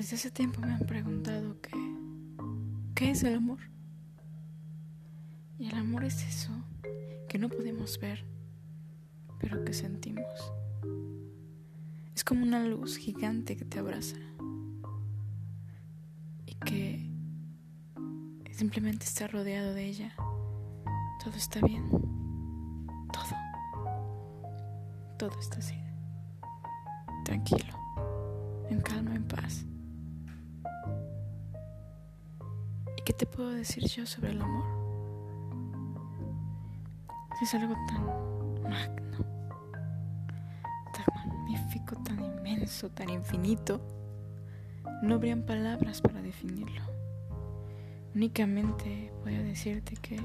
Desde hace tiempo me han preguntado que, ¿qué es el amor? Y el amor es eso que no podemos ver, pero que sentimos. Es como una luz gigante que te abraza y que simplemente está rodeado de ella. Todo está bien. Todo. Todo está así. Tranquilo. En calma, en paz. Qué te puedo decir yo sobre el amor? Es algo tan magno, tan magnífico, tan inmenso, tan infinito. No habrían palabras para definirlo. Únicamente voy a decirte que,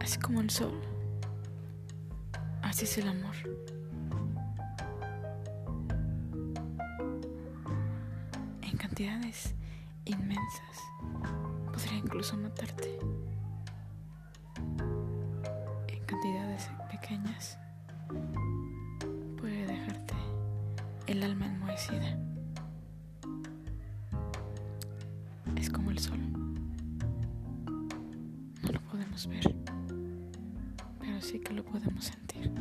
así como el sol, así es el amor. En cantidades inmensas incluso matarte. En cantidades pequeñas puede dejarte el alma enmohecida. Es como el sol. No lo podemos ver, pero sí que lo podemos sentir.